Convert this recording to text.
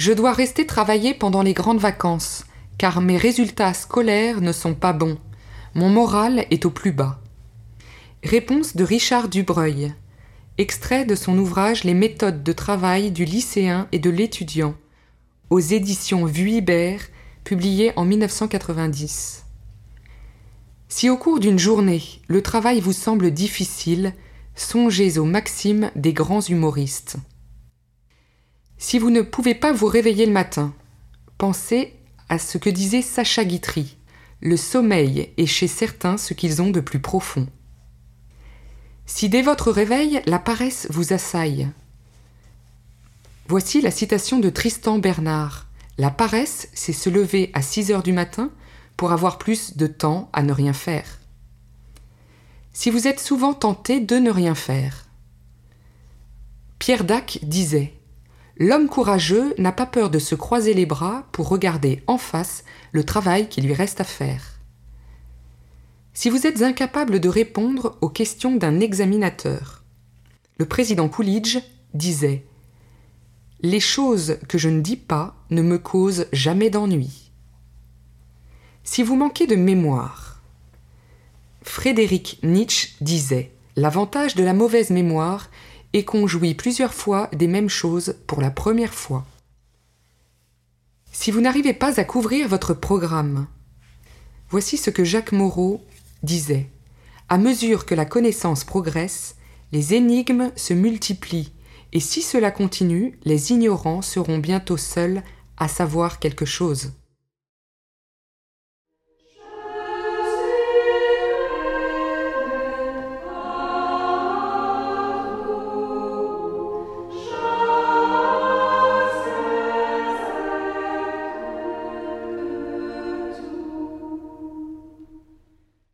Je dois rester travailler pendant les grandes vacances, car mes résultats scolaires ne sont pas bons. Mon moral est au plus bas. Réponse de Richard Dubreuil. Extrait de son ouvrage Les méthodes de travail du lycéen et de l'étudiant, aux éditions Vuibert, publié en 1990. Si au cours d'une journée le travail vous semble difficile, songez aux maximes des grands humoristes. Si vous ne pouvez pas vous réveiller le matin, pensez à ce que disait Sacha Guitry. Le sommeil est chez certains ce qu'ils ont de plus profond. Si dès votre réveil la paresse vous assaille. Voici la citation de Tristan Bernard. La paresse, c'est se lever à 6 heures du matin pour avoir plus de temps à ne rien faire. Si vous êtes souvent tenté de ne rien faire. Pierre Dac disait L'homme courageux n'a pas peur de se croiser les bras pour regarder en face le travail qui lui reste à faire. Si vous êtes incapable de répondre aux questions d'un examinateur, le président Coolidge disait Les choses que je ne dis pas ne me causent jamais d'ennui. Si vous manquez de mémoire, Frédéric Nietzsche disait L'avantage de la mauvaise mémoire et qu'on jouit plusieurs fois des mêmes choses pour la première fois. Si vous n'arrivez pas à couvrir votre programme, voici ce que Jacques Moreau disait. À mesure que la connaissance progresse, les énigmes se multiplient, et si cela continue, les ignorants seront bientôt seuls à savoir quelque chose.